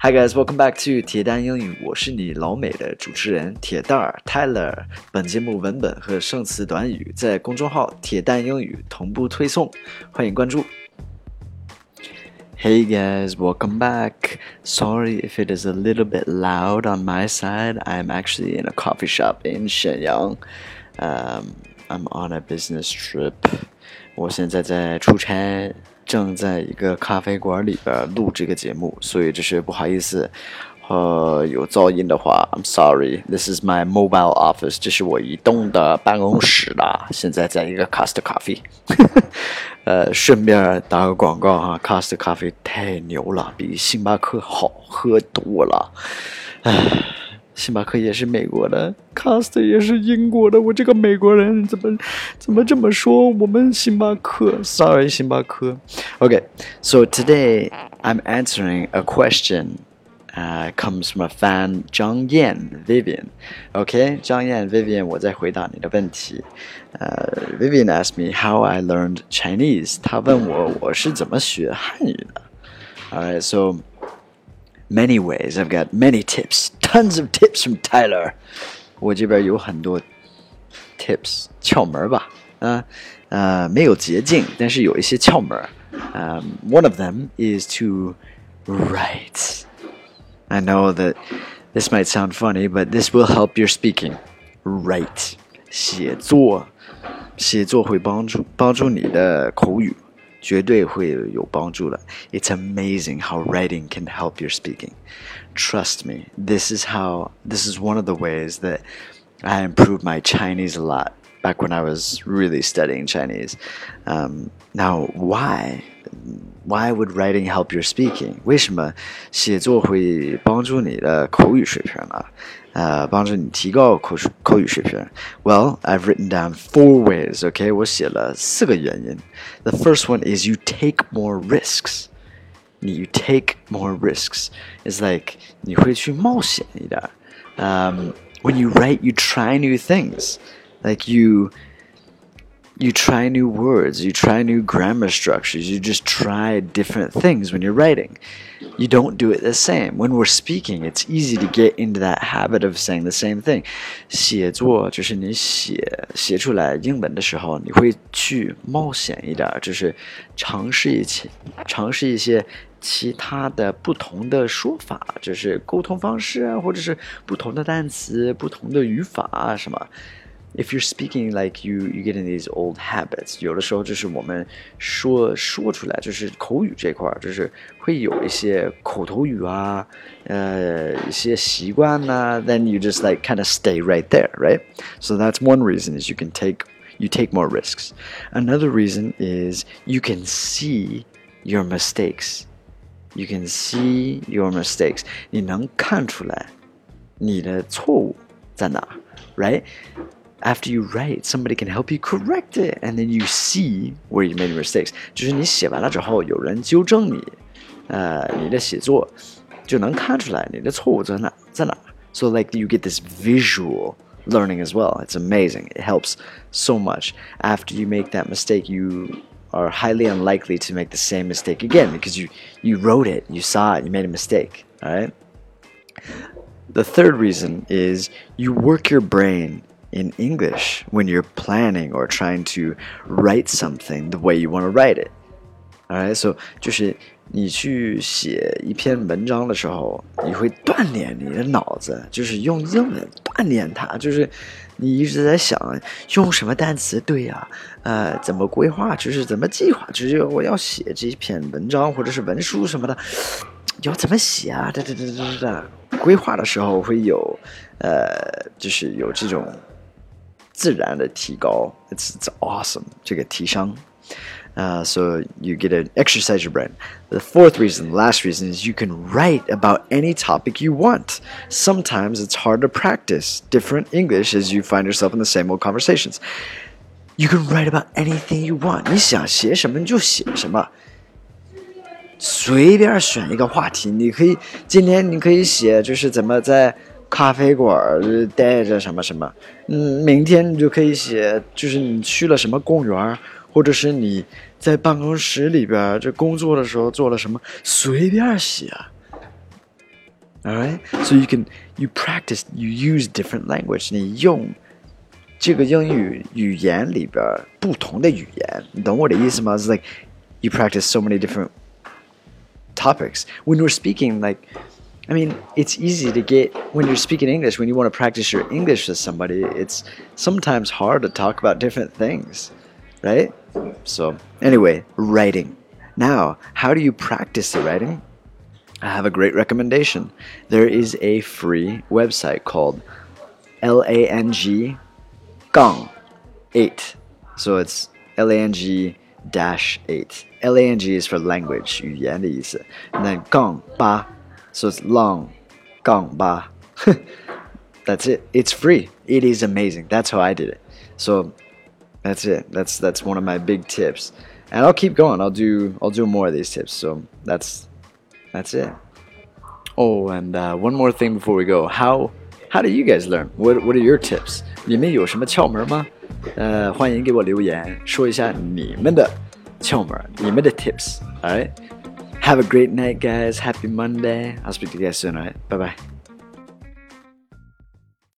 Hi guys, welcome back to 铁蛋英语，我是你老美的主持人铁蛋儿 Tyler。本节目文本和生词短语在公众号“铁蛋英语”同步推送，欢迎关注。Hey guys, welcome back. Sorry if it is a little bit loud on my side. I'm actually in a coffee shop in Shenyang. Um, I'm on a business trip. 我现在在出差， 正在一个咖啡馆里边录这个节目，所以这是不好意思。呃，有噪音的话，I'm sorry. This is my mobile office. 这是我移动的办公室啦。现在在一个 Costa Coffee。呃，顺便打个广告哈，Costa Coffee 太牛了，比星巴克好喝多了。唉，星巴克也是美国的，Costa 也是英国的。我这个美国人怎么怎么这么说？我们星巴克，Sorry，星巴克。Okay，so today I'm answering a question. Uh, comes from a fan Zhang Yan Vivian. Okay, Zhang Yan Vivian, 我在回答你的问题。呃、uh,，Vivian asked me how I learned Chinese. 她问我我是怎么学汉语的。All right, so many ways. I've got many tips tons of tips from Tyler. 我这边有很多 tips 窍门吧，啊、呃，呃，没有捷径，但是有一些窍门。Um, one of them is to write. I know that this might sound funny, but this will help your speaking. Write，写作，写作会帮助帮助你的口语， 绝对会有帮助的。It's amazing how writing can help your speaking. Trust me, this is how this is one of the ways that I improved my Chinese a lot back when I was really studying Chinese. Um, now, why? Why would writing help your speaking？为什么写作会帮助你的口语水平呢？呃，帮助你提高口口语水平。Well, I've written down four ways. OK，我写了四个原因。The first one is you take more risks. You take more risks. It's like 你会去冒险一点。Um, when you write, you try new things. Like you you try new words, you try new grammar structures, you just try different things when you're writing. You don't do it the same. When we're speaking, it's easy to get into that habit of saying the same thing. 写作就是你写写出来英文的时候，你会去冒险一点，就是尝试一些尝试一些其他的不同的说法，就是沟通方式啊，或者是不同的单词、不同的语法啊什么。 if you're speaking like you you get in these old habits，有的时候就是我们说说出来，就是口语这块儿，就是会有一些口头语啊，呃，一些习惯呐、啊、，then you just like kind of stay right there, right? So that's one reason is you can take you take more risks. Another reason is you can see your mistakes. You can see your mistakes. 你能看出来你的错误在哪，right? after you write, somebody can help you correct it, and then you see where you made mistakes. 就是你写完了之后，有人纠正你，呃，你的写作就能看出来你的错误在哪在哪。So like you get this visual learning as well. It's amazing. It helps so much. After you make that mistake, you are highly unlikely to make the same mistake again because you you wrote it, you saw it, you made a mistake. All right. The third reason is you work your brain in English when you're planning or trying to write something the way you want to write it. Alright, so 就是你去写一篇文章的时候，你会锻炼你的脑子，就是用英文锻炼它，就是你一直在想用什么单词对呀、呃，怎么规划，就是怎么计划，就是我要写这篇文章或者是文书什么的，要怎么写啊？哒哒哒哒哒，规划的时候会有，呃，就是有这种。自然的提高，it's it's awesome 这个提升。Uh, so you get to exercise your brain. The fourth reason, the last reason, is you can write about any topic you want. Sometimes it's hard to practice different English as you find yourself in the same old conversations. You can write about anything you want. 你想写什么你就写什么，随便选一个话题。你可以今天你可以写就是怎么在。 咖啡馆待着什么什么，嗯，明天你就可以写，就是你去了什么公园，或者是你在办公室里边这工作的时候做了什么，随便写。 All right, so you can you practice you use different language. 你用这个英语语言里边不同的语言，你懂我的意思吗？It's like you practice so many different topics. When we're speaking, like, I mean, it's easy to get when you're speaking English. When you want to practice your English with somebody, it's sometimes hard to talk about different things, right? So anyway, writing. Now, how do you practice the writing? I have a great recommendation. There is a free website called Lang Gang 8. So it's Lang dash 8. Lang is for language, 语言的意思. And then Gang Ba. So it's long Gang Ba. That's it. It's free. It is amazing. That's how I did it. So that's it. That's that's one of my big tips. And I'll keep going. I'll do I'll do more of these tips. So that's that's it. Oh, and uh, one more thing before we go. How how do you guys learn? What what are your tips? 你们有什么窍门吗？呃，欢迎给我留言，说一下你们的窍门，你们的 tips. All right. Have a great night, guys. Happy Monday. I'll speak to you guys soon. All right. Bye bye.